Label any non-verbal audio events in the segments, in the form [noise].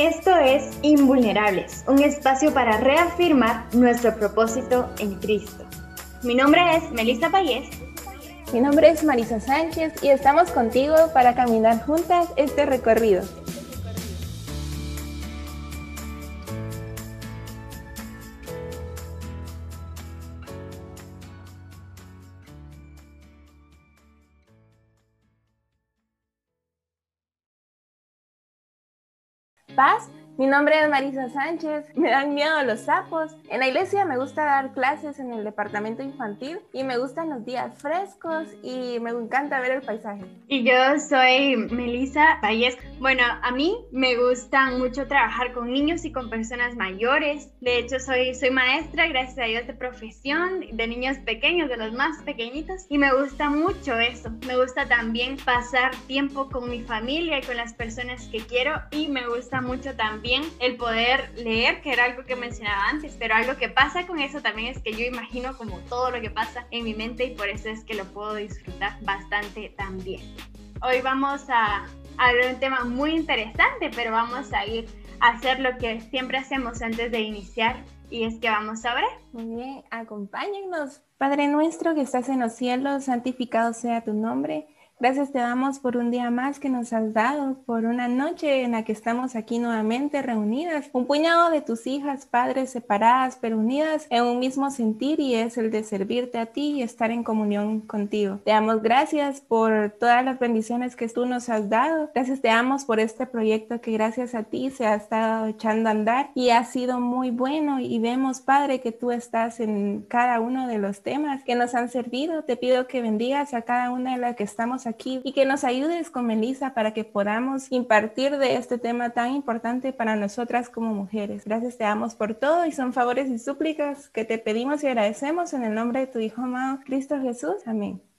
Esto es Invulnerables, un espacio para reafirmar nuestro propósito en Cristo. Mi nombre es Melissa Payés. Mi nombre es Marisa Sánchez y estamos contigo para caminar juntas este recorrido. Paz mi nombre es Marisa Sánchez, me dan miedo los sapos. En la iglesia me gusta dar clases en el departamento infantil y me gustan los días frescos y me encanta ver el paisaje. Y yo soy Melissa Valles. Bueno, a mí me gusta mucho trabajar con niños y con personas mayores. De hecho, soy, soy maestra, gracias a Dios, de profesión, de niños pequeños, de los más pequeñitos. Y me gusta mucho eso. Me gusta también pasar tiempo con mi familia y con las personas que quiero. Y me gusta mucho también el poder leer, que era algo que mencionaba antes, pero algo que pasa con eso también es que yo imagino como todo lo que pasa en mi mente y por eso es que lo puedo disfrutar bastante también. Hoy vamos a hablar un tema muy interesante, pero vamos a ir a hacer lo que siempre hacemos antes de iniciar y es que vamos a ver. Muy bien, acompáñennos. Padre nuestro que estás en los cielos, santificado sea tu nombre. Gracias te damos por un día más que nos has dado, por una noche en la que estamos aquí nuevamente reunidas, un puñado de tus hijas, padres separadas, pero unidas en un mismo sentir y es el de servirte a ti y estar en comunión contigo. Te damos gracias por todas las bendiciones que tú nos has dado. Gracias te damos por este proyecto que gracias a ti se ha estado echando a andar y ha sido muy bueno y vemos, Padre, que tú estás en cada uno de los temas que nos han servido. Te pido que bendigas a cada una de las que estamos aquí y que nos ayudes con Melissa para que podamos impartir de este tema tan importante para nosotras como mujeres. Gracias te damos por todo y son favores y súplicas que te pedimos y agradecemos en el nombre de tu Hijo amado, Cristo Jesús. Amén.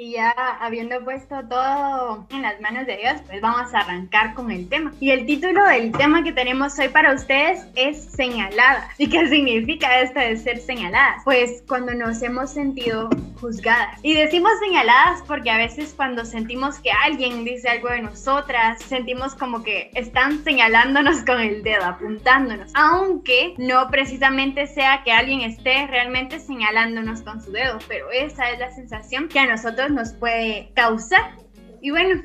Y ya habiendo puesto todo en las manos de Dios, pues vamos a arrancar con el tema. Y el título del tema que tenemos hoy para ustedes es señaladas. ¿Y qué significa esto de ser señaladas? Pues cuando nos hemos sentido juzgadas. Y decimos señaladas porque a veces cuando sentimos que alguien dice algo de nosotras, sentimos como que están señalándonos con el dedo, apuntándonos. Aunque no precisamente sea que alguien esté realmente señalándonos con su dedo, pero esa es la sensación que a nosotros nos puede causar. Y bueno,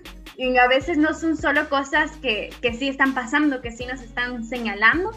a veces no son solo cosas que, que sí están pasando, que sí nos están señalando,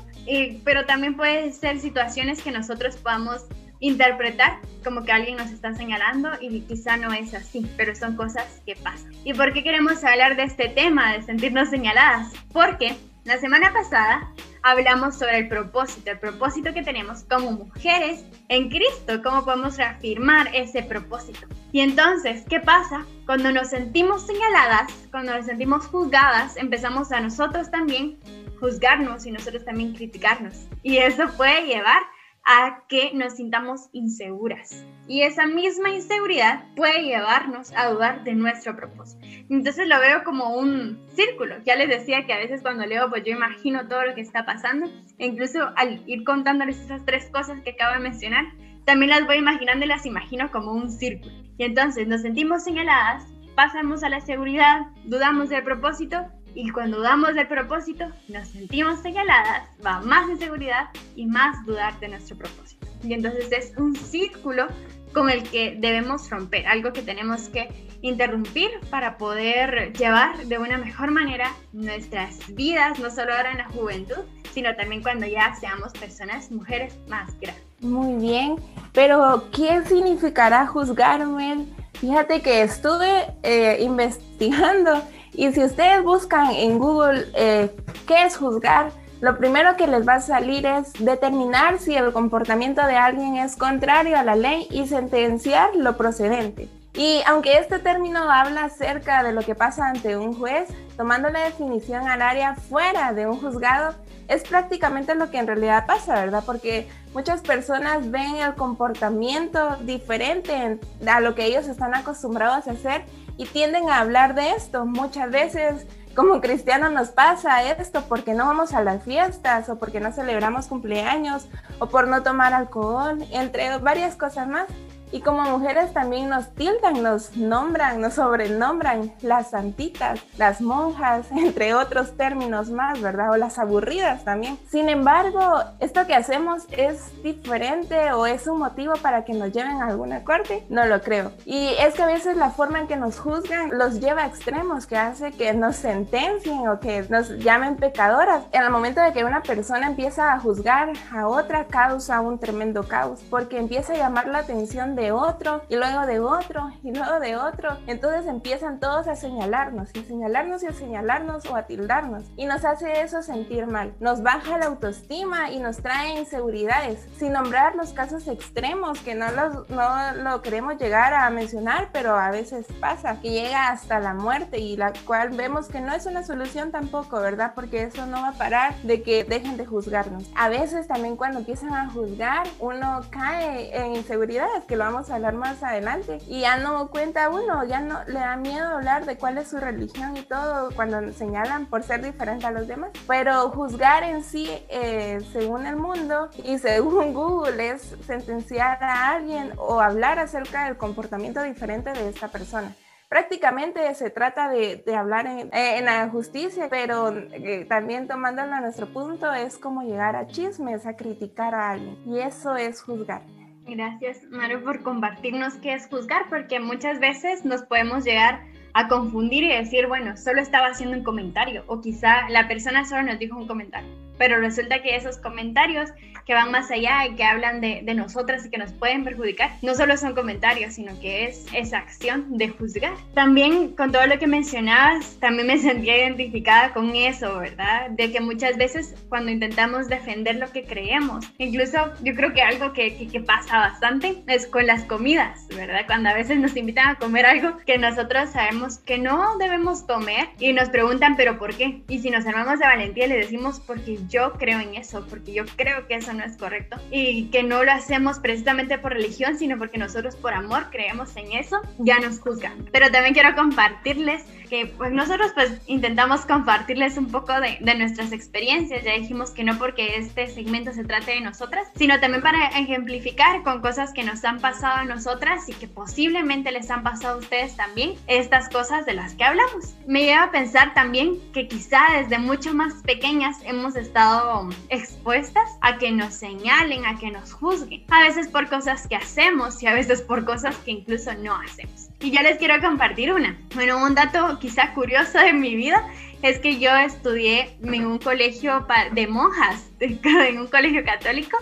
pero también puede ser situaciones que nosotros podamos interpretar como que alguien nos está señalando y quizá no es así, pero son cosas que pasan. ¿Y por qué queremos hablar de este tema, de sentirnos señaladas? Porque la semana pasada hablamos sobre el propósito, el propósito que tenemos como mujeres en Cristo, cómo podemos reafirmar ese propósito. Y entonces, ¿qué pasa? Cuando nos sentimos señaladas, cuando nos sentimos juzgadas, empezamos a nosotros también juzgarnos y nosotros también criticarnos. Y eso puede llevar a que nos sintamos inseguras. Y esa misma inseguridad puede llevarnos a dudar de nuestro propósito. Entonces lo veo como un círculo. Ya les decía que a veces cuando leo, pues yo imagino todo lo que está pasando. E incluso al ir contándoles esas tres cosas que acabo de mencionar, también las voy imaginando y las imagino como un círculo. Y entonces nos sentimos señaladas, pasamos a la seguridad, dudamos del propósito y cuando dudamos del propósito, nos sentimos señaladas, va más inseguridad y más dudar de nuestro propósito. Y entonces es un círculo con el que debemos romper, algo que tenemos que interrumpir para poder llevar de una mejor manera nuestras vidas, no solo ahora en la juventud, sino también cuando ya seamos personas, mujeres más grandes. Muy bien, pero ¿qué significará juzgarme? Fíjate que estuve eh, investigando y si ustedes buscan en Google eh, qué es juzgar, lo primero que les va a salir es determinar si el comportamiento de alguien es contrario a la ley y sentenciar lo procedente. Y aunque este término habla acerca de lo que pasa ante un juez, tomando la definición al área fuera de un juzgado, es prácticamente lo que en realidad pasa, ¿verdad? Porque muchas personas ven el comportamiento diferente a lo que ellos están acostumbrados a hacer y tienden a hablar de esto. Muchas veces como cristianos nos pasa esto porque no vamos a las fiestas o porque no celebramos cumpleaños o por no tomar alcohol, entre varias cosas más. Y como mujeres también nos tildan, nos nombran, nos sobrenombran las santitas, las monjas, [laughs] entre otros términos más, ¿verdad? O las aburridas también. Sin embargo, esto que hacemos es diferente o es un motivo para que nos lleven a alguna corte, no lo creo. Y es que a veces la forma en que nos juzgan los lleva a extremos que hace que nos sentencien o que nos llamen pecadoras. En el momento de que una persona empieza a juzgar a otra, causa un tremendo caos, porque empieza a llamar la atención de otro y luego de otro y luego de otro. Entonces empiezan todos a señalarnos y señalarnos y a señalarnos o a tildarnos. Y nos hace eso sentir mal. Nos baja la autoestima y nos trae inseguridades. Sin nombrar los casos extremos que no, los, no lo queremos llegar a mencionar, pero a veces pasa, que llega hasta la muerte y la cual vemos que no es una solución tampoco, ¿verdad? Porque eso no va a parar de que dejen de juzgarnos. A veces también cuando empiezan a juzgar, uno cae en inseguridades, que lo vamos a hablar más adelante, y ya no cuenta uno, ya no le da miedo hablar de cuál es su religión y todo cuando señalan por ser diferente a los demás. Pero juzgar en sí, eh, según el mundo y según [laughs] Google, es sentenciar a alguien o hablar acerca del comportamiento diferente de esta persona prácticamente se trata de, hablar en, la justicia, pero eh, también tomándolo a nuestro punto es como llegar a chismes, a criticar a alguien. Y eso es juzgar. Gracias, Mario, por compartirnos qué es juzgar, porque muchas veces nos podemos llegar a confundir y decir, bueno, solo estaba haciendo un comentario, o quizá la persona solo nos dijo un comentario pero resulta que esos comentarios que van más allá y que hablan de, de, nosotras y que nos pueden perjudicar, no solo son comentarios, sino que es esa acción de juzgar. También con todo lo que mencionabas, también me [laughs] sentía identificada con eso, ¿verdad? De que muchas veces cuando intentamos defender lo que creemos, incluso yo creo que algo que, que, que pasa bastante es con las comidas, ¿verdad? Cuando a veces nos invitan a comer algo que nosotros sabemos que no debemos comer y nos preguntan, pero ¿por qué? Y si nos armamos de valentía le decimos, porque yo creo en eso, porque yo creo que eso no es correcto y que no lo hacemos precisamente por religión, sino porque nosotros por amor creemos en eso, ya nos juzgan. Pero también quiero compartirles que pues nosotros pues intentamos compartirles un poco de, de, nuestras experiencias. Ya dijimos que no porque este segmento se trate de nosotras, sino también para ejemplificar con cosas que nos han pasado a nosotras y que posiblemente les han pasado a ustedes también estas cosas de las que hablamos. Me lleva a pensar también que quizá desde mucho más pequeñas hemos estado expuestas a que nos señalen, a que nos juzguen. A veces por cosas que hacemos y a veces por cosas que incluso no hacemos. Y yo les quiero compartir una. Bueno, un dato quizá curioso de mi vida es que yo estudié en un colegio de monjas, [laughs] en un colegio católico,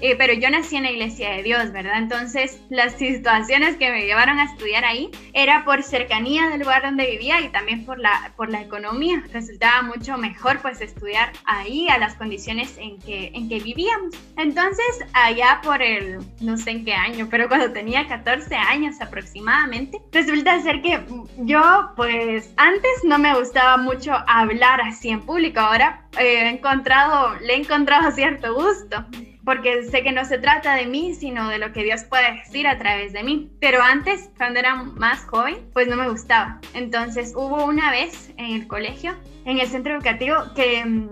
eh, pero yo nací en la iglesia de Dios, ¿verdad? Entonces las situaciones que me llevaron a estudiar ahí era por cercanía del lugar donde vivía y también por la, por la economía. Resultaba mucho mejor pues estudiar ahí a las condiciones en que, en que vivíamos. Entonces allá por el, no sé en qué año, pero cuando tenía 14 años aproximadamente, resulta ser que yo pues antes no me gustaba mucho hablar así en público, ahora he encontrado, le he encontrado [laughs] cierto gusto porque sé que no se trata de mí, sino de lo que Dios puede decir a través de mí. Pero antes, cuando era más joven, pues no me gustaba. Entonces hubo una vez en el colegio, en el centro educativo, que mm,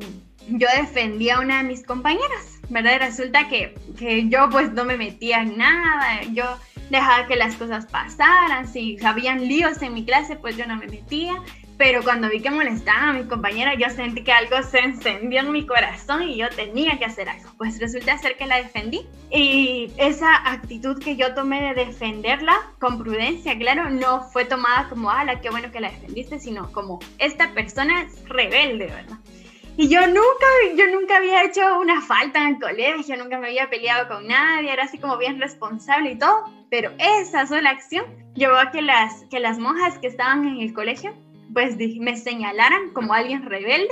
yo defendía a una de mis compañeras, ¿verdad? Y resulta que, que yo pues no me metía en nada, yo dejaba que las cosas pasaran, si habían líos en mi clase, pues yo no me metía pero cuando vi que molestaba a mi compañera, yo sentí que algo se encendió en mi corazón y yo tenía que hacer algo. Pues resulta ser que la defendí. Y esa actitud que yo tomé de defenderla con prudencia, claro, no fue tomada como, ala, qué bueno que la defendiste, sino como, esta persona es rebelde, ¿verdad? Y yo nunca, yo nunca había hecho una falta en el colegio, nunca me había peleado con nadie, era así como bien responsable y todo. Pero esa sola acción llevó a que las, que las monjas que estaban en el colegio pues me señalaran como alguien rebelde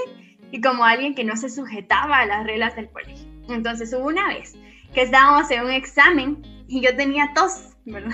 y como alguien que no se sujetaba a las reglas del colegio. Entonces hubo una vez que estábamos en un examen y yo tenía tos, ¿verdad?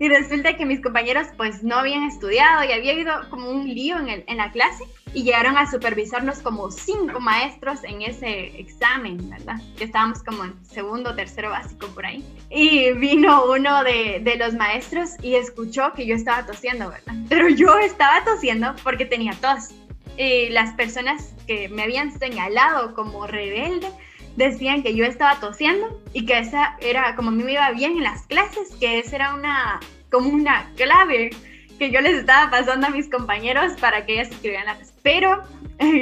Y resulta que mis compañeros pues no habían estudiado y había habido como un lío en, el, en la clase y llegaron a supervisarnos como cinco maestros en ese examen, ¿verdad? Que estábamos como en segundo, tercero básico por ahí. Y vino uno de, de los maestros y escuchó que yo estaba tosiendo, ¿verdad? Pero yo estaba tosiendo porque tenía tos. Y las personas que me habían señalado como rebelde decían que yo estaba tosiendo y que esa era, como a mí me iba bien en las clases, que esa era una, como una clave que yo les estaba pasando a mis compañeros para que ellas escribieran la Pero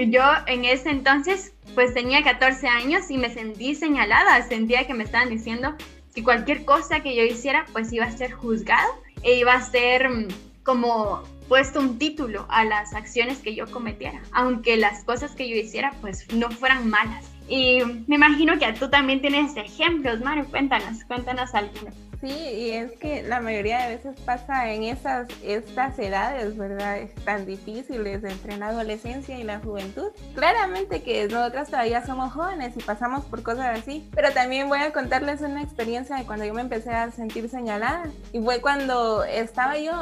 yo en ese entonces pues tenía 14 años y me sentí señalada, sentía que me estaban diciendo que cualquier cosa que yo hiciera pues iba a ser juzgado e iba a ser mm, como puesto un título a las acciones que yo cometiera, aunque las cosas que yo hiciera pues no fueran malas. Y me imagino que tú también tienes ejemplos, Mario, cuéntanos, cuéntanos algunos. Sí, y es que la mayoría de veces pasa en esas estas edades, ¿verdad? Tan difíciles entre la adolescencia y la juventud. Claramente que nosotras todavía somos jóvenes y pasamos por cosas así, pero también voy a contarles una experiencia de cuando yo me empecé a sentir señalada. Y fue cuando estaba yo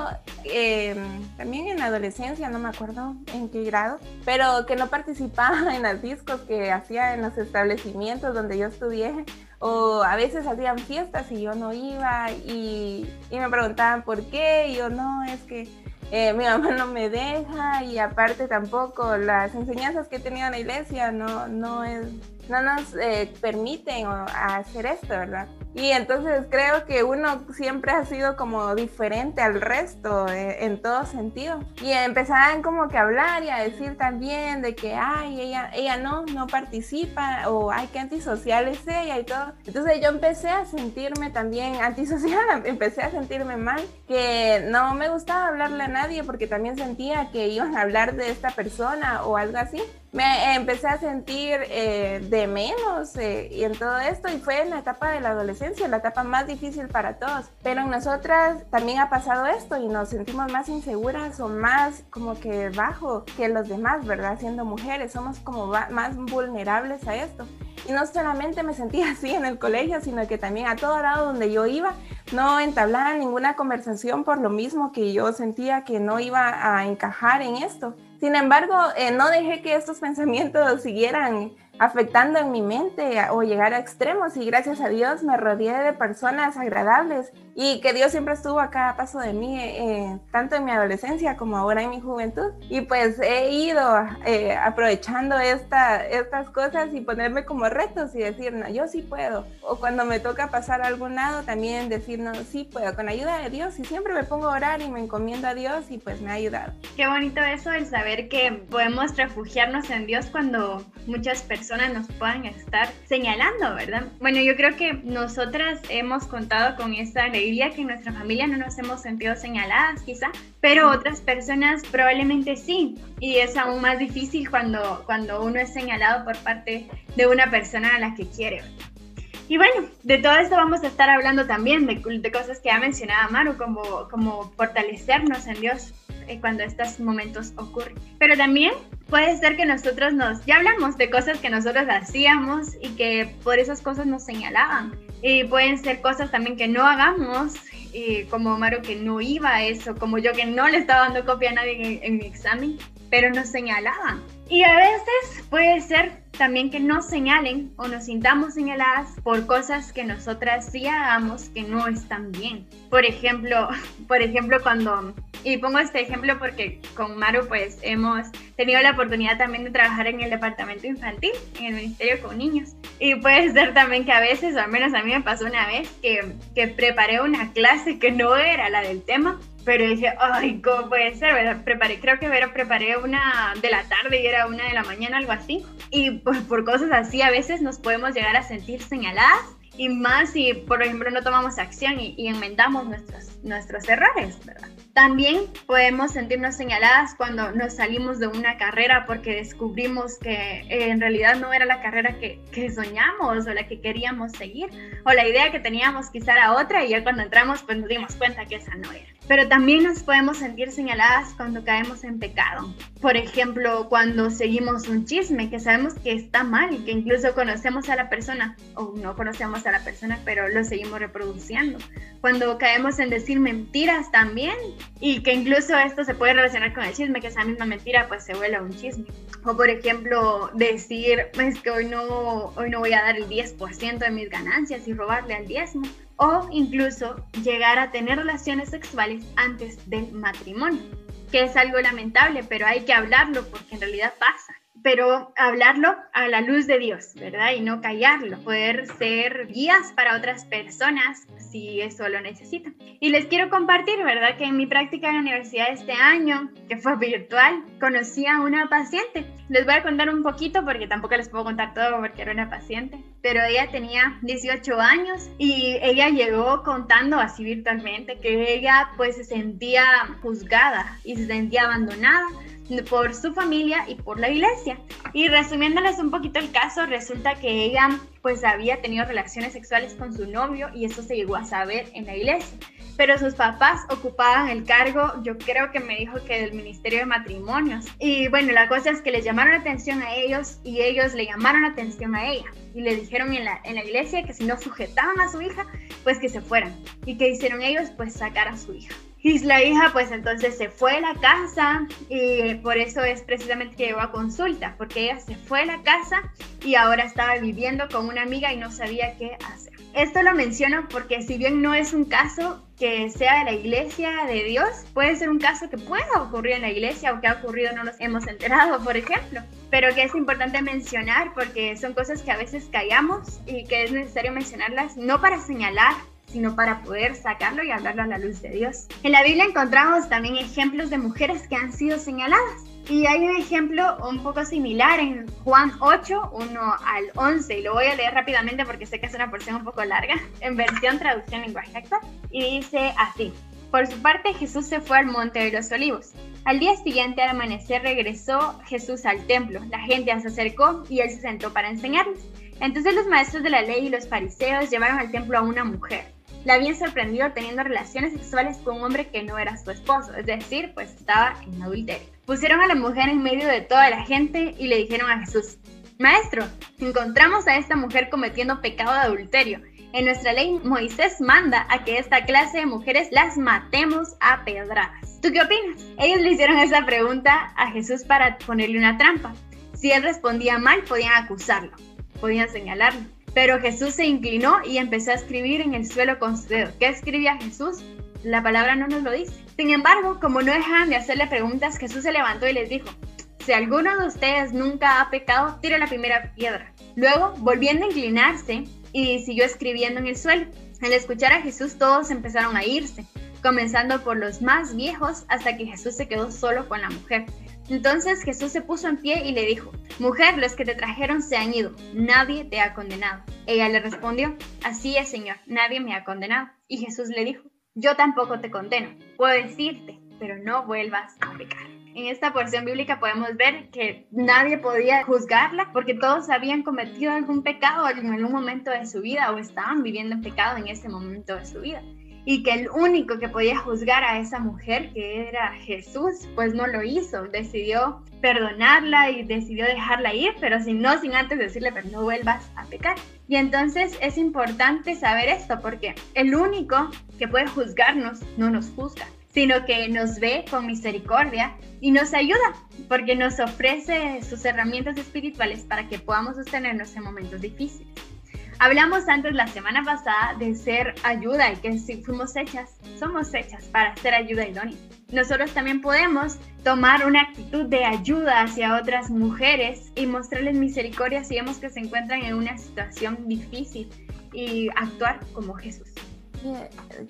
em, también en la adolescencia, no me acuerdo en qué grado, pero que no participaba [laughs] en las discos que hacía en los establecimientos donde yo estudié o a veces hacían fiestas y yo no iba y, me preguntaban por qué y yo no, es que eh, mi mamá no me deja y aparte tampoco las enseñanzas que he tenido en la iglesia no, no, es, no nos eh, permiten hacer esto, ¿verdad? Y entonces creo que uno siempre ha sido como diferente al resto eh, en todo sentido. Y empezaban como que a hablar y a decir también de que, ay, ella, ella no, no participa o ay, qué antisocial es ella y todo. Entonces yo empecé a sentirme también antisocial, [laughs] empecé a sentirme mal, que no me gustaba hablarle a nadie porque también sentía que iban a hablar de esta persona o algo así me empecé a sentir eh, de menos eh, y en todo esto y fue en la etapa de la adolescencia, la etapa más difícil para todos. Pero en nosotras también ha pasado esto y nos sentimos más inseguras o más como que bajo que los demás, ¿verdad? Siendo mujeres, somos como más vulnerables a esto. Y no solamente me sentía [laughs] así en el colegio, sino que también a todo lado donde yo iba, no entablaba ninguna conversación por lo mismo que yo sentía que no iba a encajar en esto. Sin embargo, eh, no dejé que estos [laughs] pensamientos siguieran afectando en mi mente o llegar a extremos y gracias a Dios me rodeé de personas agradables y que Dios siempre estuvo a cada paso de mí, eh, tanto en mi adolescencia como ahora en mi juventud. Y pues he ido eh, aprovechando esta, estas cosas y ponerme como retos y decir, no, yo sí puedo. O cuando me toca pasar a algún lado, también decir, no, sí puedo, con ayuda de Dios. Y siempre me pongo a orar y me encomiendo a Dios y pues me ha ayudado. Qué bonito eso, el saber que podemos refugiarnos en Dios cuando muchas personas nos puedan estar señalando, ¿verdad? Bueno, yo creo que nosotras hemos contado con esa alegría que en nuestra familia no nos hemos sentido señaladas quizá, pero otras personas probablemente sí. Y es aún más difícil cuando, cuando uno es señalado por parte de una persona a la que quiere. Y bueno, de todo esto vamos a estar hablando también, de, de cosas que ha mencionado Maru, como, como fortalecernos en Dios eh, cuando estos momentos ocurren. Pero también puede ser que nosotros nos, ya hablamos de cosas que nosotros hacíamos y que por esas cosas nos señalaban. Y pueden ser cosas también que no hagamos, como Maru que no iba a eso, como yo que no le estaba dando copia a nadie en, mi examen, pero nos señalaban. Y a veces puede ser también que nos señalen o nos sintamos señaladas por cosas que nosotras sí hagamos que no están bien. Por ejemplo, [laughs] por ejemplo cuando y pongo este ejemplo porque con Maru pues hemos tenido la oportunidad también de trabajar en el departamento infantil, en el Ministerio con Niños. Y puede [laughs] ser también que a veces, o al menos a mí me pasó una vez, que, que preparé una clase que no era la del tema, pero dije, ay, ¿cómo puede ser? Preparé, creo que era, preparé una de la tarde y era una de la mañana, algo así. Y pues por cosas así a veces nos podemos llegar a sentir señaladas y más si, por ejemplo, no tomamos acción y, y enmendamos nuestros, nuestros errores, ¿verdad? También podemos sentirnos señaladas cuando nos salimos de una carrera porque descubrimos que eh, en realidad no era la carrera que, que, soñamos o la que queríamos seguir o la idea que teníamos quizá era otra y ya cuando entramos pues nos dimos cuenta que esa no era. Pero también nos podemos sentir señaladas cuando caemos en pecado. Por ejemplo, cuando seguimos un chisme que sabemos que está mal y que incluso conocemos a la persona o no conocemos a la persona, pero lo seguimos reproduciendo. Cuando caemos en decir mentiras también y que incluso esto se puede relacionar con el chisme, que esa misma mentira pues se vuelve un chisme. O por ejemplo, decir, que hoy no, hoy no voy a dar el 10% de mis ganancias y robarle al diezmo o incluso llegar a tener relaciones sexuales antes del matrimonio, que es algo lamentable, pero hay que hablarlo porque en realidad pasa. Pero hablarlo a la luz de Dios, ¿verdad? Y no callarlo, poder ser guías para otras personas si eso lo necesitan. Y les quiero compartir, ¿verdad? Que en mi práctica en la universidad este año, que fue virtual, conocí a una paciente. Les voy a contar un poquito porque tampoco les puedo contar todo porque era una paciente, pero ella tenía 18 años y ella llegó contando así virtualmente que ella pues se sentía juzgada y se sentía abandonada por su familia y por la iglesia. Y resumiéndoles un poquito el caso, resulta que ella pues había tenido relaciones sexuales con su novio y eso se llegó a saber en la iglesia. Pero sus papás ocupaban el cargo, yo creo que me dijo que del Ministerio de Matrimonios. Y bueno, la cosa es que les llamaron atención a ellos y ellos le llamaron atención a ella. Y le dijeron en la, en la iglesia que si no sujetaban a su hija, pues que se fueran. ¿Y que hicieron ellos? Pues sacar a su hija. Y la hija pues entonces se fue a la casa y por eso es precisamente que llegó a consulta, porque ella se fue a la casa y ahora estaba viviendo con una amiga y no sabía qué hacer. Esto lo menciono porque si bien no es un caso que sea de la iglesia de Dios, puede ser un caso que pueda ocurrir en la iglesia o que ha ocurrido no nos hemos enterado, por ejemplo, pero que es importante mencionar porque son cosas que a veces callamos y que es necesario mencionarlas no para señalar sino para poder sacarlo y hablarlo a la luz de Dios. En la Biblia encontramos también ejemplos de mujeres que han sido señaladas. Y hay un ejemplo un poco similar en Juan 8, 1 al 11, y lo voy a leer rápidamente porque sé que es una porción un poco larga, en versión traducción lenguaje actual. Y dice así, por su parte Jesús se fue al monte de los olivos. Al día siguiente al amanecer regresó Jesús al templo, la gente se acercó y él se sentó para enseñarles. Entonces los maestros de la ley y los fariseos llevaron al templo a una mujer la habían sorprendido teniendo relaciones sexuales con un hombre que no era su esposo, es decir, pues estaba en adulterio. Pusieron a la mujer en medio de toda la gente y le dijeron a Jesús, Maestro, encontramos a esta mujer cometiendo pecado de adulterio. En nuestra ley, Moisés manda a que esta clase de mujeres las matemos a pedradas. ¿Tú qué opinas? Ellos le hicieron esa pregunta a Jesús para ponerle una trampa. Si él respondía mal, podían acusarlo, podían señalarlo. Pero Jesús se inclinó y empezó a escribir en el suelo con su dedo. ¿Qué escribía Jesús? La palabra no nos lo dice. Sin embargo, como no dejaban de hacerle preguntas, Jesús se levantó y les dijo, si alguno de ustedes nunca ha pecado, tire la primera piedra. Luego, volviendo a inclinarse, y siguió escribiendo en el suelo. Al escuchar a Jesús, todos empezaron a irse, comenzando por los más viejos hasta que Jesús se quedó solo con la mujer. Entonces Jesús se puso en pie y le dijo, Mujer, los que te trajeron se han ido, nadie te ha condenado. Ella le respondió, Así es, Señor, nadie me ha condenado. Y Jesús le dijo, Yo tampoco te condeno, puedo decirte, pero no vuelvas a pecar. En esta porción bíblica podemos ver que nadie podía juzgarla porque todos habían cometido algún pecado en algún momento de su vida o estaban viviendo en pecado en ese momento de su vida y que el único que podía juzgar a esa mujer, que era Jesús, pues no lo hizo, decidió perdonarla y decidió dejarla ir, pero sin no, sin antes decirle, pero no vuelvas a pecar. Y entonces es importante saber esto, porque el único que puede juzgarnos no nos juzga, sino que nos ve con misericordia y nos ayuda, porque nos ofrece sus herramientas espirituales para que podamos sostenernos en momentos difíciles. Hablamos antes la semana pasada de ser ayuda y que si fuimos hechas, somos hechas para ser ayuda idónea. Nosotros también podemos tomar una actitud de ayuda hacia otras mujeres y mostrarles misericordia si vemos que se encuentran en una situación difícil y actuar como Jesús.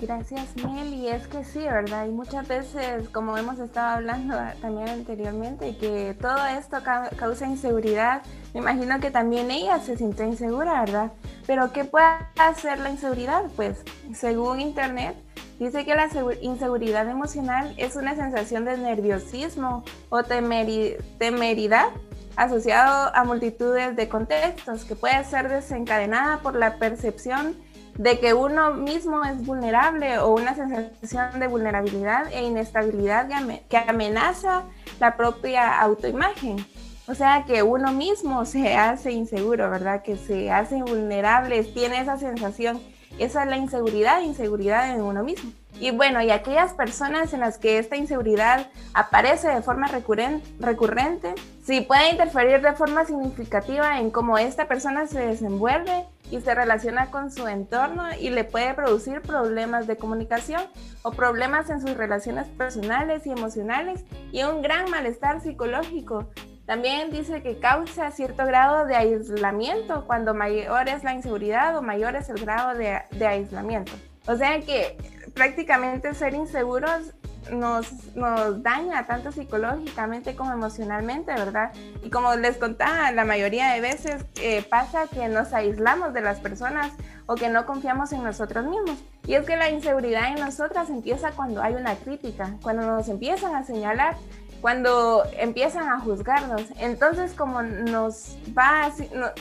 Gracias, Mel. Y es que sí, ¿verdad? Y muchas veces, como hemos estado hablando [laughs] también anteriormente, que todo esto causa inseguridad. Me imagino que también ella se sintió insegura, ¿verdad? Pero ¿qué puede hacer la inseguridad? Pues, según Internet, dice que la inseguridad emocional es una sensación de nerviosismo o temeridad asociado a multitudes de contextos que puede ser desencadenada por la percepción de que uno mismo es vulnerable o una sensación de vulnerabilidad e inestabilidad que amenaza la propia autoimagen. O sea, que uno mismo se hace inseguro, ¿verdad? Que se hace vulnerable, tiene esa sensación. Esa es la inseguridad, inseguridad en uno mismo. Y bueno, y aquellas personas en las que esta inseguridad aparece de forma recurrente, si puede interferir de forma significativa en cómo esta persona se desenvuelve y se relaciona con su entorno y le puede producir problemas de comunicación o problemas en sus relaciones personales y emocionales y un gran malestar psicológico También dice que causa cierto grado de aislamiento cuando mayor es la inseguridad o mayor es el grado de, de aislamiento. O sea que prácticamente ser inseguros nos, nos daña tanto psicológicamente como emocionalmente, ¿verdad? Y como les contaba, la mayoría de veces eh, pasa que nos aislamos de las personas o que no confiamos en nosotros mismos. Y es que la inseguridad en nosotras empieza cuando hay una crítica, cuando nos empiezan a señalar cuando empiezan a juzgarnos. Entonces como nos va,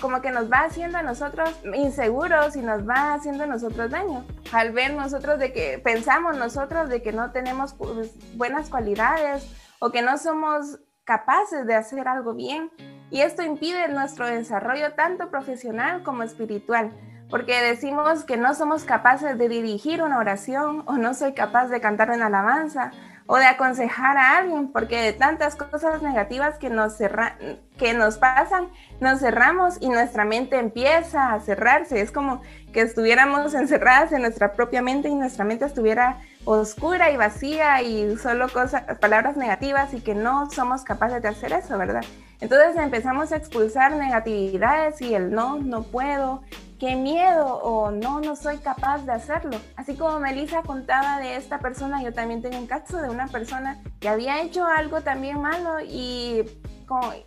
como que nos va haciendo a nosotros inseguros y nos va haciendo a nosotros daño. Al ver nosotros de que pensamos nosotros de que no tenemos pues, buenas cualidades o que no somos capaces de hacer algo bien. Y esto impide nuestro desarrollo tanto profesional como espiritual porque decimos que no somos capaces de dirigir una oración o no soy capaz de cantar una alabanza o de aconsejar a alguien, porque de tantas cosas negativas que nos, que nos pasan, nos cerramos y nuestra mente empieza a cerrarse. Es como que estuviéramos encerradas en nuestra propia mente y nuestra mente estuviera oscura y vacía y solo cosas, palabras negativas y que no somos capaces de hacer eso, ¿verdad? Entonces empezamos a expulsar negatividades y el no, no puedo, qué miedo o no, no soy capaz de hacerlo. Así como Melissa contaba de esta persona, yo también tengo un caso de una persona que había hecho algo también malo y,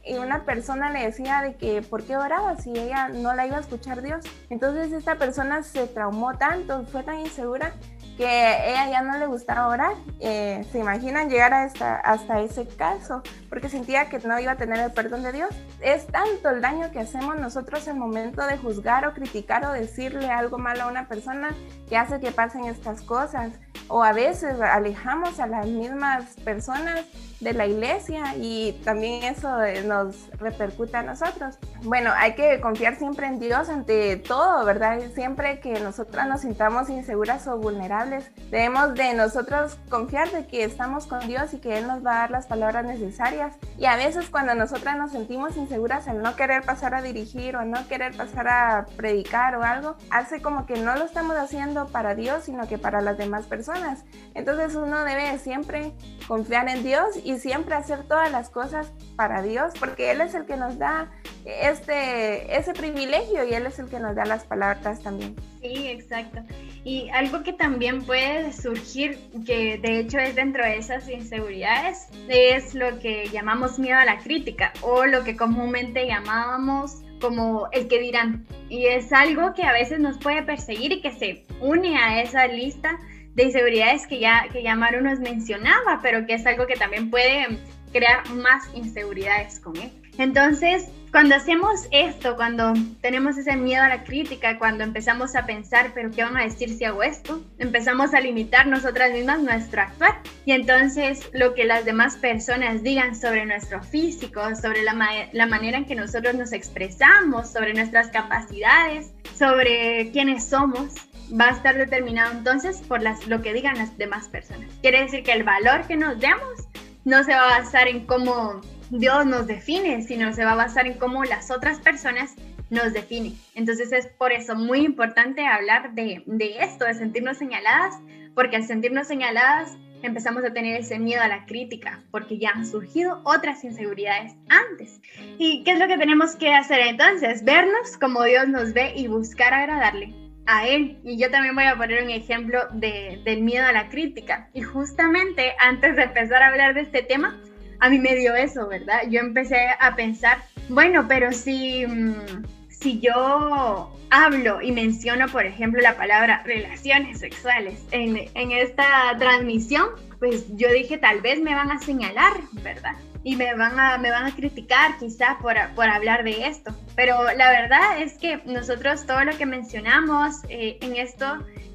y una persona le decía de que por qué oraba si ella no la iba a escuchar Dios. Entonces esta persona se traumó tanto, fue tan insegura que ella ya no le gustaba orar. Eh, ¿Se imaginan llegar a esta, hasta ese caso? Porque sentía que no iba a tener el perdón de Dios. Es tanto el daño que hacemos nosotros en el momento de juzgar o criticar o decirle algo malo a una persona que hace que pasen estas cosas. O a veces alejamos a las mismas personas de la iglesia y también eso eh, nos repercute a nosotros. Bueno, hay que confiar siempre en Dios ante todo, ¿verdad? Siempre que nosotras nos sintamos inseguras o vulnerables, debemos de nosotros confiar de que estamos con Dios y que Él nos va a dar las palabras necesarias. Y a veces cuando nosotras nos sentimos inseguras al no querer pasar a dirigir o no querer pasar a predicar o algo, hace como que no lo estamos haciendo para Dios, sino que para las demás personas. Entonces uno debe siempre confiar en Dios y siempre hacer todas las cosas para Dios, porque Él es el que nos da este, ese privilegio y Él es el que nos da las palabras también. Sí, exacto. Y algo que también puede surgir, que de hecho es dentro de esas inseguridades, es lo que llamamos miedo a la crítica o lo que comúnmente llamábamos como el que dirán. Y es algo que a veces nos puede perseguir y que se une a esa lista de inseguridades que ya, que ya Maru nos mencionaba, pero que es algo que también puede crear más inseguridades con él. Entonces, cuando hacemos esto, cuando tenemos ese miedo a la crítica, cuando empezamos a pensar, pero ¿qué van a decir si hago esto? Empezamos a limitar nosotras mismas nuestro actuar. Y entonces lo que las demás personas digan sobre nuestro físico, sobre la, la manera en que nosotros nos expresamos, sobre nuestras capacidades, sobre quiénes somos, va a estar determinado entonces por las, lo que digan las demás personas. Quiere decir que el valor que nos demos no se va a basar en cómo Dios nos define, sino se va a basar en cómo las otras personas nos definen. Entonces es por eso muy importante hablar de, de esto, de sentirnos señaladas, porque al sentirnos señaladas empezamos a tener ese miedo a la crítica, porque ya han surgido otras inseguridades antes. ¿Y qué es lo que tenemos que hacer entonces? Vernos como Dios nos ve y buscar agradarle a él. Y yo también voy a poner un ejemplo de, del miedo a la crítica. Y justamente antes de empezar a hablar de este tema, a mí me dio eso, ¿verdad? Yo empecé a pensar, bueno, pero si, mm, si yo hablo y menciono, por ejemplo, la palabra relaciones sexuales en, en esta transmisión, pues yo dije, tal vez me van a señalar, ¿verdad? Y me van a, me van a criticar quizás por, por hablar de esto. Pero la verdad es que nosotros todo lo que mencionamos eh, en esto,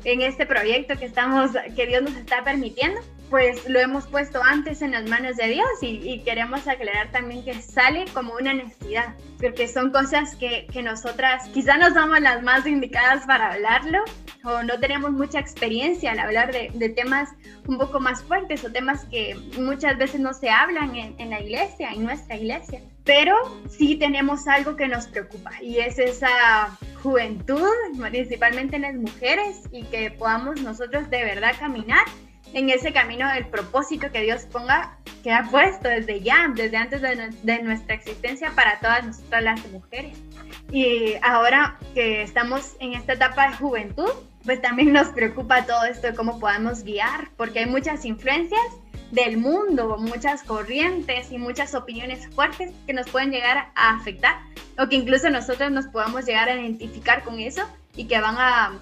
en este proyecto que, estamos, que Dios nos está permitiendo, pues lo hemos puesto antes en las manos de Dios y, queremos aclarar también que sale como una necesidad, porque son cosas que, que nosotras quizá no somos las más indicadas para hablarlo o no tenemos mucha experiencia al hablar de, temas un poco más fuertes o temas que muchas veces no se hablan en, en la iglesia, en nuestra iglesia. Pero sí tenemos algo que nos preocupa y es esa juventud, principalmente en las mujeres, y que podamos nosotros de verdad caminar en ese camino del propósito que Dios ponga, que ha puesto desde ya, desde antes de, de nuestra existencia para todas nosotras las mujeres. Y ahora que estamos en esta etapa de juventud, pues también nos preocupa todo esto de cómo podemos guiar, porque hay muchas influencias del mundo, muchas corrientes y muchas opiniones fuertes que nos pueden llegar a afectar o que incluso nosotros nos podamos llegar a identificar con eso y que van a,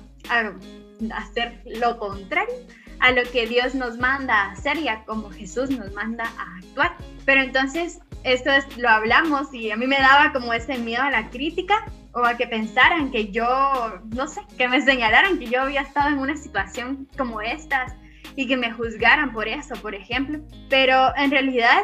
hacer lo contrario a lo que Dios nos manda a hacer y a como Jesús nos manda a actuar. Pero entonces esto es, lo hablamos y a mí me daba como ese miedo a la crítica o a que pensaran que yo, no sé, que me señalaran que yo había estado en una situación como estas y que me juzgaran por eso, por ejemplo. Pero en realidad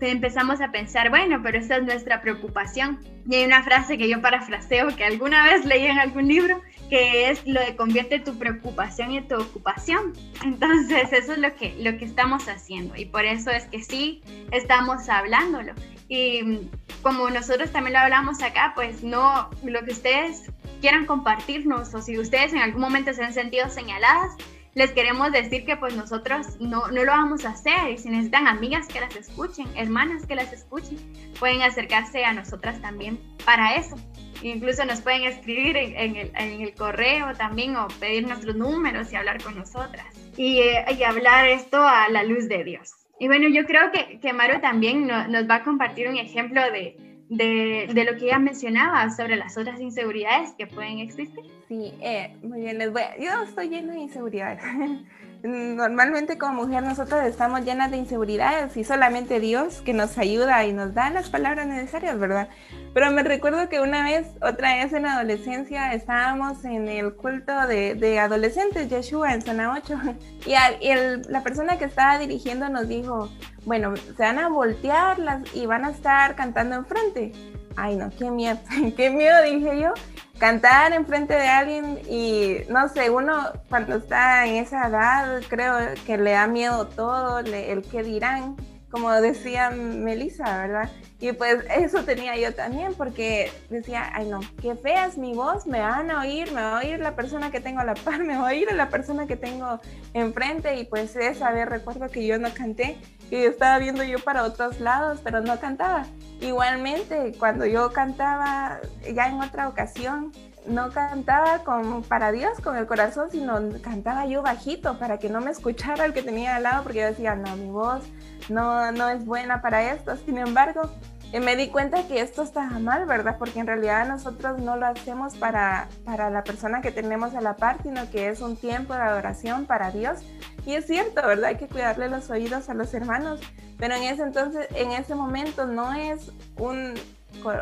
empezamos a pensar, bueno, pero esa es nuestra preocupación. Y hay una frase que yo parafraseo que alguna vez leí en algún libro, que es lo de convierte tu preocupación en tu ocupación. Entonces, eso es lo que, lo que estamos haciendo y por eso es que sí estamos hablándolo. Y como nosotros también lo hablamos acá, pues no, lo que ustedes quieran compartirnos o si ustedes en algún momento se han sentido señaladas, les queremos decir que pues nosotros no, no, lo vamos a hacer y si necesitan amigas que las escuchen, hermanas que las escuchen, pueden acercarse a nosotras también para eso. Incluso nos pueden escribir en, el, en el, correo también o pedir nuestros números y hablar con nosotras y, eh, y, hablar esto a la luz de Dios. Y bueno, yo creo que, que Maru también nos va a compartir un ejemplo de, de, de, lo que ella mencionaba sobre las otras inseguridades que pueden existir. Sí, eh, muy bien, les voy yo estoy llena de inseguridades. [laughs] Normalmente como mujer nosotros estamos llenas de inseguridades y solamente Dios que nos ayuda y nos da las palabras necesarias, ¿verdad? Pero me recuerdo que una vez, otra vez en adolescencia, estábamos en el culto de, de adolescentes, Yeshua, en zona 8, y, el, la persona que estaba dirigiendo nos dijo, bueno, se van a voltear las, y van a estar cantando enfrente. Ay, no, qué miedo, [laughs] qué miedo, dije yo cantar enfrente de alguien y no sé, uno cuando está en esa edad creo que le da miedo todo, el que dirán, como decía Melissa, ¿verdad? Y pues eso tenía yo también porque decía, ay no, qué fea es mi voz, me van a oír, me va a oír la persona que tengo a la par, [laughs] me va a oír la persona que tengo enfrente y pues esa vez recuerdo que yo no canté y estaba viendo yo para otros lados, pero no cantaba. Igualmente, cuando yo cantaba ya en otra ocasión, no cantaba con, para Dios con el corazón, sino cantaba yo bajito para que no me escuchara el que tenía al lado, porque yo decía, no, mi voz no, no es buena para esto. Sin embargo, eh, me di cuenta que esto está mal, ¿verdad? Porque en realidad nosotros no lo hacemos para, para la persona que tenemos a la par, sino que es un tiempo de adoración para Dios. Y es cierto, ¿verdad? Hay que cuidarle los oídos a los hermanos, pero en ese entonces, en ese momento no es un,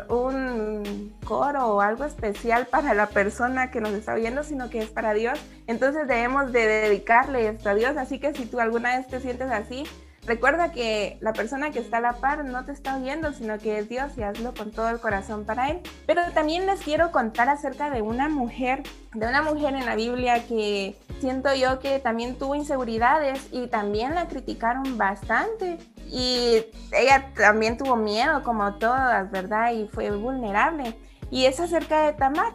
un coro o algo especial para la persona que nos está oyendo, sino que es para Dios. Entonces debemos de dedicarle esto a Dios. Así que si tú alguna vez te sientes así, Recuerda que la persona que está a la par no te está oyendo, sino que es Dios y hazlo con todo el corazón para Él. Pero también les quiero contar acerca de una mujer, de una mujer en la Biblia que siento yo que también tuvo inseguridades y también la criticaron bastante. Y ella también tuvo miedo, como todas, ¿verdad? Y fue vulnerable. Y es acerca de Tamar.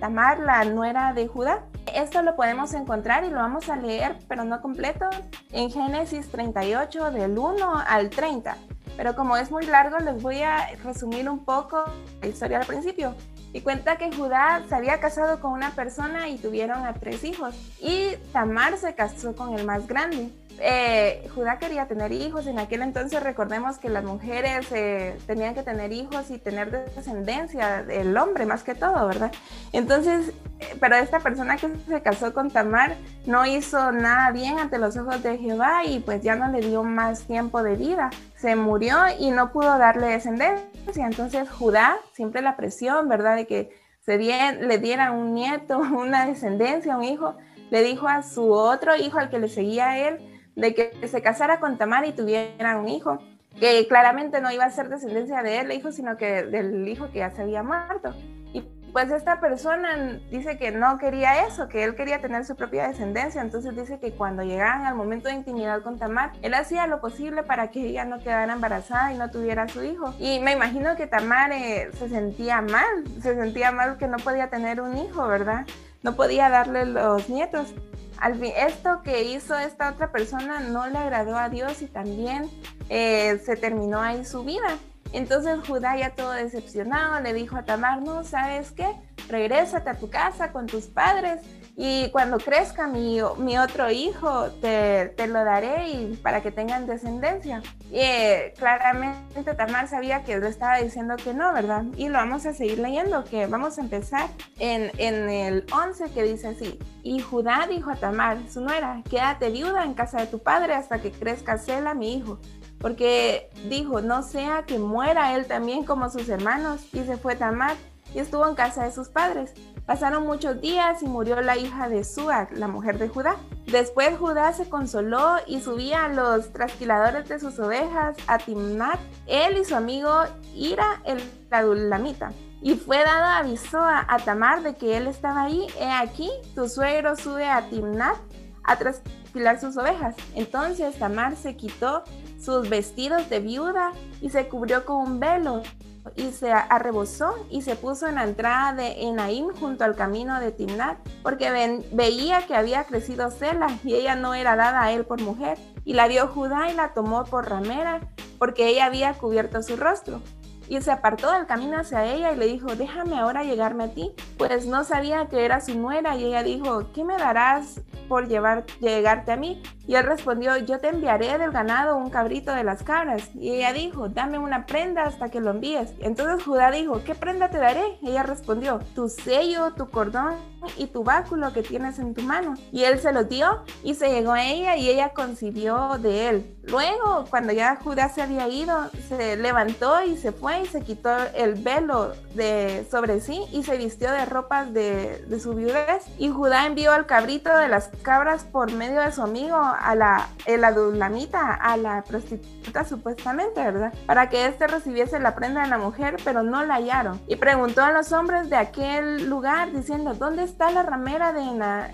Tamar, la nuera de Judá. Esto lo podemos encontrar y lo vamos a leer, pero no completo, en Génesis 38 del 1 al 30. Pero como es muy largo, les voy a resumir un poco la historia al principio. Y cuenta que Judá se había casado con una persona y tuvieron a tres hijos. Y Tamar se casó con el más grande. Eh, Judá quería tener hijos. En aquel entonces recordemos que las mujeres eh, tenían que tener hijos y tener descendencia, el hombre más que todo, ¿verdad? Entonces, eh, pero esta persona que se casó con Tamar no hizo nada bien ante los ojos de Jehová y pues ya no le dio más tiempo de vida. Se murió y no pudo darle descendencia. Entonces Judá, siempre la presión, ¿verdad? De que se le diera un nieto, [laughs] una descendencia, un hijo, le dijo a su otro hijo, al que le seguía a él, de que se casara con Tamar y tuviera un hijo, que claramente no iba a ser descendencia de él, el hijo, sino que del hijo que ya se había muerto. Y pues esta persona dice que no quería eso, que él quería tener su propia descendencia, entonces dice que cuando llegaban al momento de intimidad con Tamar, él hacía lo posible para que ella no quedara embarazada y no tuviera su hijo. Y me imagino que Tamar eh, se sentía mal, se sentía mal que no podía tener un hijo, ¿verdad? No podía darle los nietos. Al fin, esto que hizo esta otra persona no le agradó a Dios y también eh, se terminó ahí su vida. Entonces Judá ya todo decepcionado le dijo a Tamar, no, ¿sabes qué? Regrésate a tu casa con tus padres y cuando crezca mi, otro hijo te, lo daré y para que tengan descendencia. Y eh, claramente Tamar sabía que él estaba diciendo que no, ¿verdad? Y lo vamos a seguir leyendo, que vamos a empezar en, en el 11 que dice así. Y Judá dijo a Tamar, su nuera, quédate viuda en casa de tu padre hasta que crezca Sela, mi hijo porque dijo, no sea que muera él también como sus hermanos, y se fue Tamar y estuvo en casa de sus padres. Pasaron muchos días y murió la hija de Suag, la mujer de Judá. Después Judá se consoló y subía a los trasquiladores de sus ovejas a Timnat, él y su amigo Ira el Adulamita. Y fue dado aviso a, Tamar de que él estaba ahí. He aquí, tu suegro sube a Timnat a trasquilar sus ovejas. Entonces Tamar se quitó sus vestidos de viuda y se cubrió con un velo y se arrebozó y se puso en la entrada de Enaim junto al camino de Timnat, porque veía que había crecido Sela y ella no era dada a él por mujer. Y la vio Judá y la tomó por ramera, porque ella había cubierto su rostro. Y se apartó del camino hacia ella y le dijo, déjame ahora llegarme a ti, pues no sabía que era su nuera. Y ella dijo, ¿qué me darás por llevar, llegarte a mí? Y él respondió, yo te enviaré del ganado un cabrito de las cabras. Y ella dijo, dame una prenda hasta que lo envíes. Entonces Judá dijo, ¿qué prenda te daré? Y ella respondió, tu sello, tu cordón y tu báculo que tienes en tu mano. Y él se lo dio y se llegó a ella y ella concibió de él. Luego, cuando ya Judá se había ido, se levantó y se fue y se quitó el velo de sobre sí y se vistió de ropas de, su viudez. Y Judá envió al cabrito de las cabras por medio de su amigo a la, el adulamita, a la prostituta supuestamente, ¿verdad? Para que éste recibiese la prenda de la mujer, pero no la hallaron. Y preguntó a los hombres de aquel lugar diciendo, ¿dónde está la ramera de, Na,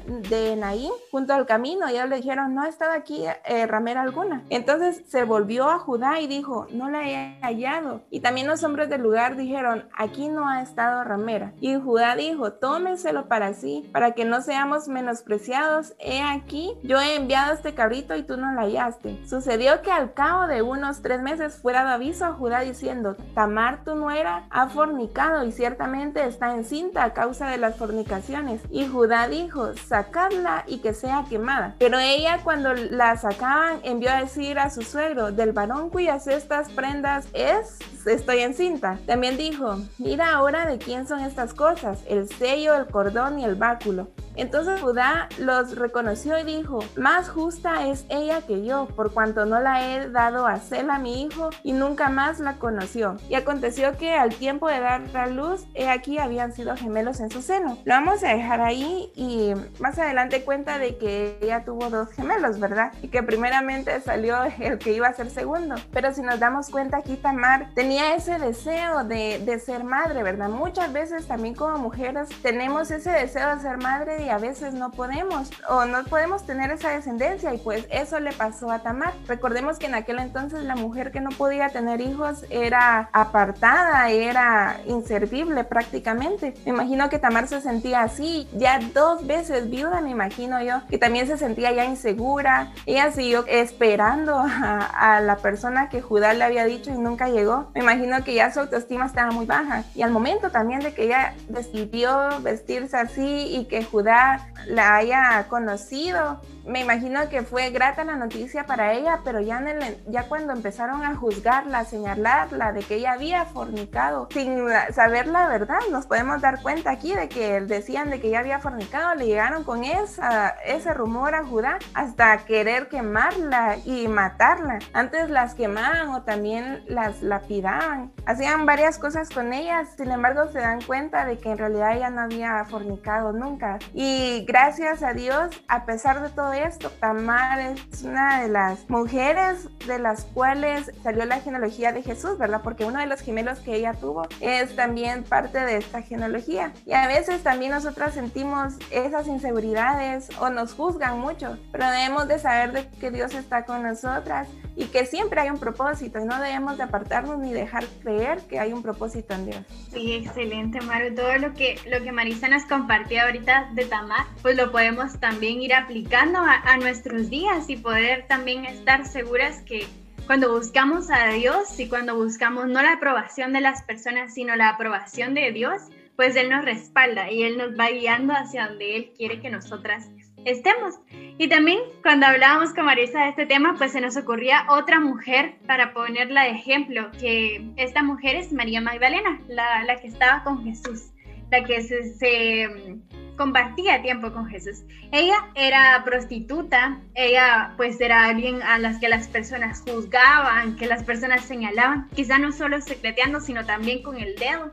Naín junto al camino? Y ellos le dijeron, no ha estado aquí eh, ramera alguna. Entonces se volvió a Judá y dijo, no la he hallado. Y también los hombres del lugar dijeron, aquí no ha estado ramera. Y Judá dijo, tómeselo para sí, para que no seamos menospreciados. He aquí, yo he enviado este cabrito y tú no la hallaste. Sucedió que al cabo de unos tres meses fue dado aviso a Judá diciendo, Tamar tu nuera ha fornicado y ciertamente está encinta a causa de las fornicaciones. Y Judá dijo, sacadla y que sea quemada. Pero ella cuando la sacaban envió a decir a su suegro, del varón cuyas estas prendas es, estoy encinta. También dijo, mira ahora de quién son estas cosas, el sello, el cordón y el báculo. Entonces Judá los reconoció y dijo, más justa es ella que yo, por cuanto no la he dado a Sela mi hijo, y nunca más la conoció. Y aconteció que al tiempo de dar la luz, he aquí habían sido gemelos en su seno. Lo vamos a dejar ahí y más adelante cuenta de que ella tuvo dos gemelos, ¿verdad? Y que primeramente salió el que iba a ser segundo. Pero si nos damos cuenta aquí, Tamar tenía ese deseo de, de ser madre, ¿verdad? Muchas veces también como mujeres tenemos ese deseo de ser madre a veces no podemos o no podemos tener esa descendencia y pues eso le pasó a Tamar. Recordemos que en aquel entonces la mujer que no podía tener hijos era apartada, era inservible prácticamente. Me imagino que Tamar se sentía así, ya dos veces viuda, me imagino yo, que también se sentía ya insegura. Ella siguió esperando a, a la persona que Judá le había dicho y nunca llegó. Me imagino que ya su autoestima estaba muy baja. Y al momento también de que ella decidió vestirse así y que Judá la haya conocido me imagino que fue grata la noticia para ella, pero ya, en el, ya cuando empezaron a juzgarla, a señalarla de que ella había fornicado, sin saber la verdad, nos podemos dar cuenta aquí de que decían de que ella había fornicado, le llegaron con esa, ese rumor a Judá hasta querer quemarla y matarla. Antes las quemaban o también las lapidaban. Hacían varias cosas con ellas, sin embargo se dan cuenta de que en realidad ella no había fornicado nunca. Y gracias a Dios, a pesar de todo esto, Tamar es una de las mujeres de las cuales salió la genealogía de Jesús, ¿verdad? Porque uno de los gemelos que ella tuvo es también parte de esta genealogía. Y a veces también nosotras sentimos esas inseguridades o nos juzgan mucho, pero debemos de saber que Dios está con nosotras y que siempre hay un propósito y no debemos de apartarnos ni dejar creer que hay un propósito en Dios. Sí, excelente, Maru. Todo lo que, lo que Marisa nos compartió ahorita de Tamar, pues lo podemos también ir aplicando a nuestros días y poder también estar seguras que cuando buscamos a Dios y cuando buscamos no la aprobación de las personas, sino la aprobación de Dios, pues Él nos respalda y Él nos va guiando hacia donde Él quiere que nosotras estemos. Y también cuando hablábamos con Marisa de este tema, pues se nos ocurría otra mujer para ponerla de ejemplo, que esta mujer es María Magdalena, la, la que estaba con Jesús, la que se, se mm, compartía tiempo con Jesús. Ella era prostituta, ella pues era alguien a las que las personas juzgaban, que las personas señalaban, quizá no solo secreteando, sino también con el dedo.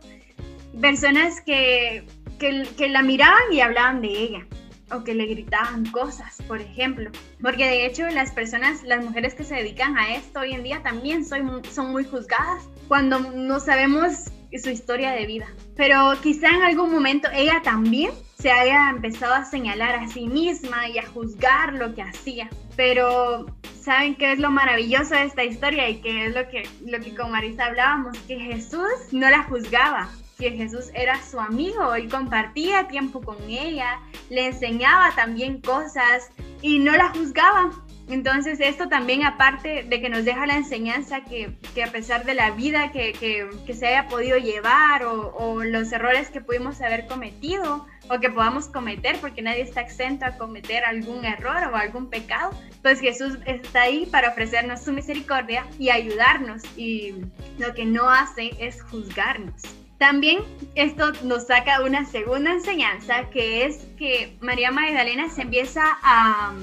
Personas que, que, que la miraban y hablaban de ella o que le gritaban cosas, por ejemplo. Porque de hecho las personas, las mujeres que se dedican a esto hoy en día también son, muy juzgadas cuando no sabemos su historia de vida. Pero quizá en algún momento ella también se haya empezado a señalar a sí misma y a juzgar lo que hacía. Pero ¿saben qué es lo maravilloso de esta historia y qué es lo que, lo que con Marisa hablábamos? Que Jesús no la juzgaba, que Jesús era su amigo y compartía tiempo con ella, le enseñaba también cosas y no la juzgaba. Entonces esto también aparte de que nos deja la enseñanza que, a pesar de la vida que se haya podido llevar o, o, los errores que pudimos haber cometido o que podamos cometer, porque nadie está exento a cometer algún error o algún pecado, pues Jesús está ahí para ofrecernos su misericordia y ayudarnos y lo que no hace es juzgarnos. También esto nos saca una segunda enseñanza, que es que María Magdalena se empieza a,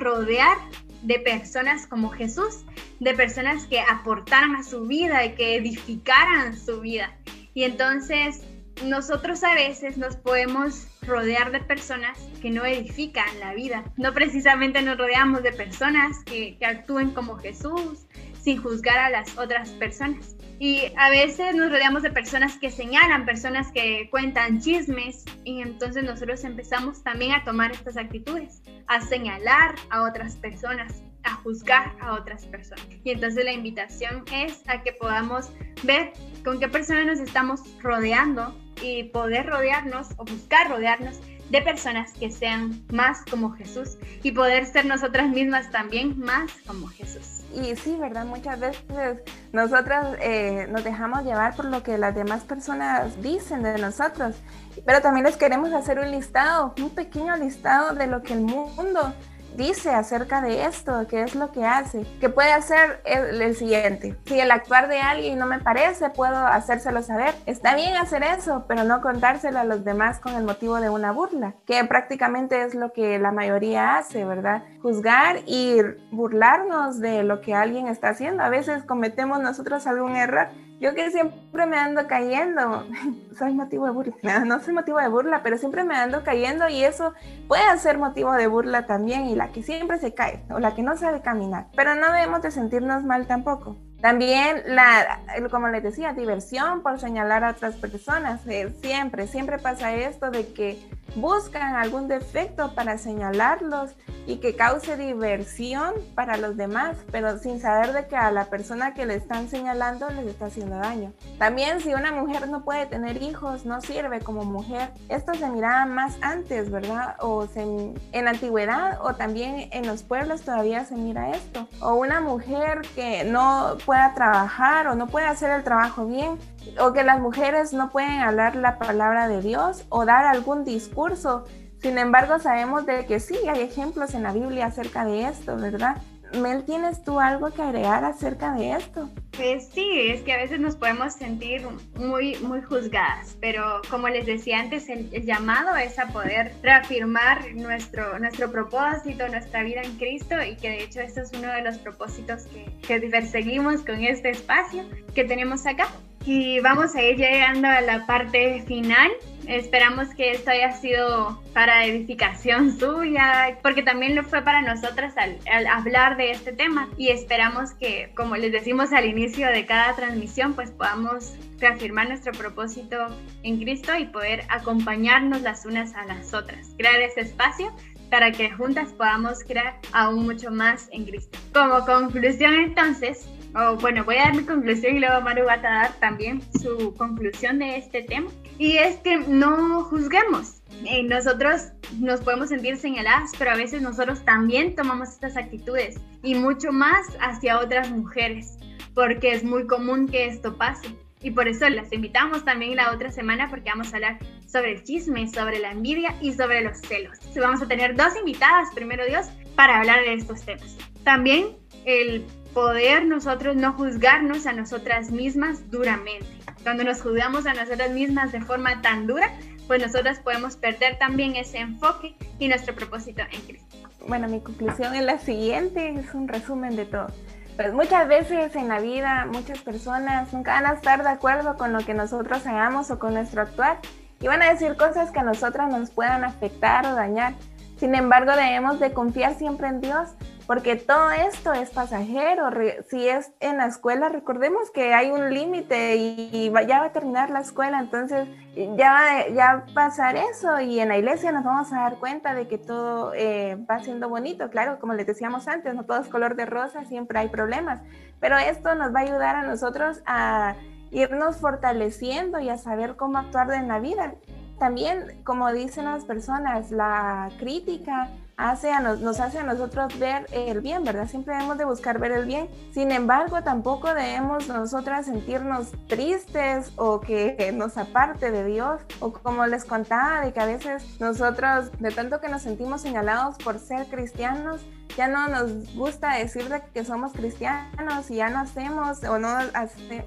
rodear de personas como Jesús, de personas que aportaran a su vida y que edificaran su vida. Y entonces nosotros a veces nos podemos rodear de personas que no edifican la vida. No precisamente nos rodeamos de personas que actúen como Jesús, sin juzgar a las otras personas. Y a veces nos rodeamos de personas que señalan, personas que cuentan chismes y entonces nosotros empezamos también a tomar estas actitudes, a señalar a otras personas, a juzgar a otras personas. Y entonces la invitación es a que podamos ver con qué personas nos estamos rodeando y poder rodearnos o buscar rodearnos de personas que sean más como Jesús y poder ser nosotras mismas también más como Jesús. Y sí, ¿verdad? Muchas veces nosotras eh, nos dejamos llevar por lo que las demás personas dicen de nosotros, pero también les queremos hacer un listado, un pequeño listado de lo que el mundo dice acerca de esto, qué es lo que hace, que puede hacer el, el, siguiente. Si el actuar de alguien no me parece, puedo hacérselo saber. Está bien hacer eso, pero no contárselo a los demás con el motivo de una burla, que prácticamente es lo que la mayoría hace, ¿verdad? Juzgar y burlarnos de lo que alguien está haciendo. A veces cometemos nosotros algún error yo que siempre me ando cayendo, [laughs] soy motivo de burla, no, [laughs] no soy motivo de burla, pero siempre me ando cayendo y eso puede ser motivo de burla también y la que siempre se cae o la que no sabe caminar, pero no debemos de sentirnos mal tampoco. También, la, como les decía, diversión por señalar a otras personas. Eh, siempre, siempre pasa esto de que buscan algún defecto para señalarlos y que cause diversión para los demás, pero sin saber de que a la persona que le están señalando les está haciendo daño. También si una mujer no puede tener hijos, no sirve como mujer. Esto se miraba más antes, ¿verdad? O en la antigüedad o también en los pueblos todavía se mira esto. O una mujer que no pueda trabajar o no puede hacer el trabajo bien, o que las mujeres no pueden hablar la palabra de Dios o dar algún discurso. Sin embargo, sabemos de que sí, hay ejemplos en la Biblia acerca de esto, ¿verdad? Mel, ¿tienes tú algo que agregar acerca de esto? Pues sí, es que a veces nos podemos sentir muy, muy juzgadas, pero como les decía antes, el, el, llamado es a poder reafirmar nuestro, nuestro propósito, nuestra vida en Cristo y que de hecho este es uno de los propósitos que, que perseguimos con este espacio que tenemos acá. Y vamos a ir llegando a la parte final Esperamos que esto haya sido para edificación [laughs] suya, porque también lo fue para nosotras al, al, hablar de este tema. Y esperamos que, como les decimos al inicio de cada transmisión, pues podamos reafirmar nuestro propósito en Cristo y poder acompañarnos las unas a las otras. Crear ese espacio para que juntas podamos crear aún mucho más en Cristo. Como conclusión entonces, o bueno, voy a dar mi conclusión y luego Maru va a dar también su conclusión de este tema. Y es que no juzguemos. Eh, nosotros nos podemos sentir señaladas, pero a veces nosotros también tomamos estas actitudes y mucho más hacia otras mujeres, porque es muy común que esto pase. Y por eso las invitamos también la otra semana porque vamos a hablar sobre el chisme, sobre la envidia y sobre los celos. Vamos a tener dos invitadas, primero Dios, para hablar de estos temas. También el poder nosotros no juzgarnos a nosotras mismas duramente. Cuando nos juzgamos a nosotras mismas de forma tan dura, pues nosotras podemos perder también ese enfoque y nuestro propósito en Cristo. Bueno, mi conclusión es la siguiente, es un resumen de todo. Pues muchas veces en la vida, muchas personas nunca van a estar de acuerdo con lo que nosotros hagamos o con nuestro actuar y van a decir cosas que a nosotras nos puedan afectar o dañar. Sin embargo, debemos de confiar siempre en Dios porque todo esto es pasajero. Si es en la escuela, recordemos que hay un límite y ya va a terminar la escuela, entonces ya va, ya a pasar eso y en la iglesia nos vamos a dar cuenta de que todo eh, va siendo bonito. Claro, como les decíamos antes, no todo es color de rosa, siempre hay problemas, pero esto nos va a ayudar a nosotros a irnos fortaleciendo y a saber cómo actuar en la vida. También, como dicen las personas, la crítica hace a nos, hace a nosotros ver el bien, ¿verdad? Siempre debemos de buscar ver el bien. Sin embargo, tampoco debemos nosotras sentirnos tristes o que nos aparte de Dios. O como les contaba, de que a veces nosotros, de tanto que nos sentimos señalados por ser cristianos, ya no nos gusta decir que somos cristianos y ya no hacemos o no,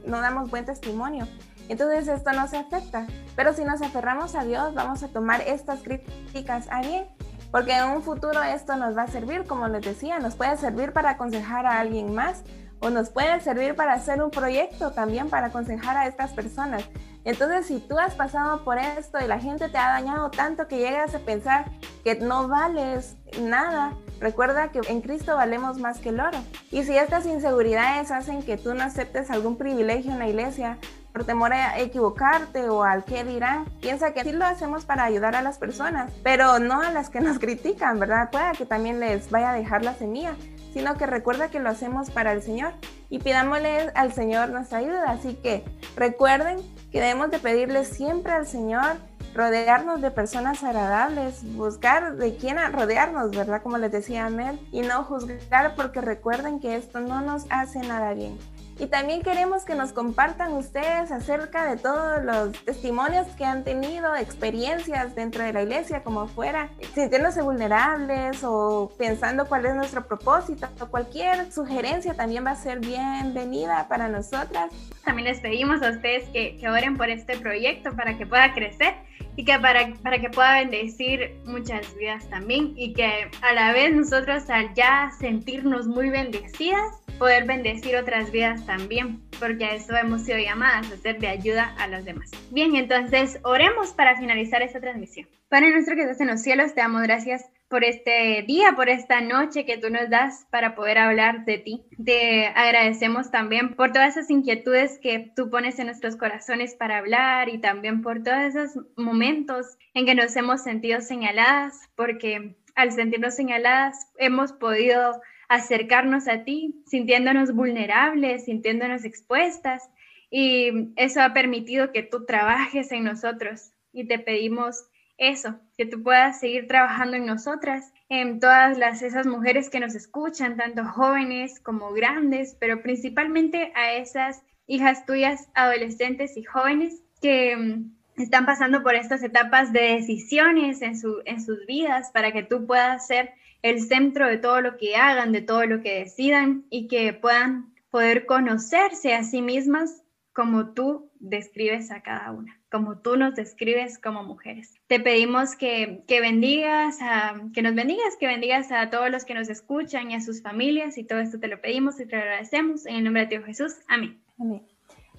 no damos buen testimonio. Entonces esto nos afecta. Pero si nos aferramos a Dios, vamos a tomar estas críticas a bien porque en un futuro esto nos va a servir, como les decía, nos puede servir para aconsejar a alguien más o nos puede servir para hacer un proyecto también para aconsejar a estas personas. Entonces, si tú has pasado por esto y la gente te ha dañado tanto que llegas a pensar que no vales nada, recuerda que en Cristo valemos más que el oro. Y si estas inseguridades hacen que tú no aceptes algún privilegio en la iglesia, por temor a equivocarte o al qué dirán. Piensa que sí lo hacemos para ayudar a las personas, pero no a las que nos critican, ¿verdad? Pueda que también les vaya a dejar la semilla, sino que recuerda que lo hacemos para el Señor y pidámosle al Señor nuestra ayuda. Así que recuerden que debemos de pedirle siempre al Señor rodearnos de personas agradables, buscar de quién rodearnos, ¿verdad? Como les decía Amel, y no juzgar porque recuerden que esto no nos hace nada bien. Y también queremos que nos compartan ustedes acerca de todos los testimonios que han tenido, experiencias dentro de la iglesia, como fuera, sintiéndose vulnerables o pensando cuál es nuestro propósito. O cualquier sugerencia también va a ser bienvenida para nosotras. También les pedimos a ustedes que, que oren por este proyecto para que pueda crecer y que para, para que pueda bendecir muchas vidas también y que a la vez nosotros al ya sentirnos muy bendecidas, poder bendecir otras vidas también, porque a eso hemos sido llamadas, a ser de ayuda a los demás. Bien, entonces oremos para finalizar esta transmisión. Padre nuestro que estás en los cielos, te damos gracias por este día, por esta noche que tú nos das para poder hablar de ti. Te agradecemos también por todas esas inquietudes que tú pones en nuestros corazones para hablar y también por todos esos momentos en que nos hemos sentido señaladas, porque al sentirnos señaladas hemos podido acercarnos a ti, sintiéndonos vulnerables, sintiéndonos expuestas. Y eso ha permitido que tú trabajes en nosotros y te pedimos eso, que tú puedas seguir trabajando en nosotras, en todas las, esas mujeres que nos escuchan, tanto jóvenes como grandes, pero principalmente a esas hijas tuyas, adolescentes y jóvenes que mm, están pasando por estas etapas de decisiones en, su, en sus vidas para que tú puedas ser el centro de todo lo que hagan, de todo lo que decidan y que puedan poder conocerse a sí mismas como tú describes a cada una, como tú nos describes como mujeres. Te pedimos que, que bendigas, a, que nos bendigas, que bendigas a todos los que nos escuchan y a sus familias y todo esto te lo pedimos y te lo agradecemos en el nombre de Dios Jesús. Amén. Amén.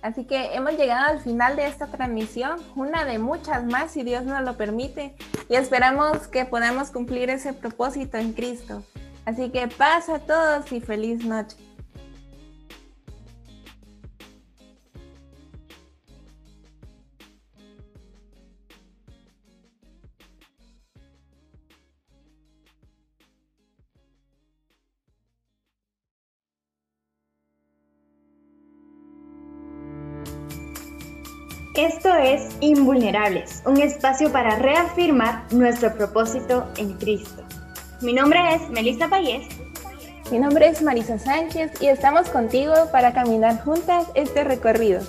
Así que hemos llegado al final de esta transmisión, una de muchas más si Dios nos lo permite, y esperamos que podamos cumplir ese propósito en Cristo. Así que paz a todos y feliz noche. Esto es Invulnerables, un espacio para reafirmar nuestro propósito en Cristo. Mi nombre es Melissa Payés. Mi nombre es Marisa Sánchez y estamos contigo para caminar juntas este recorrido.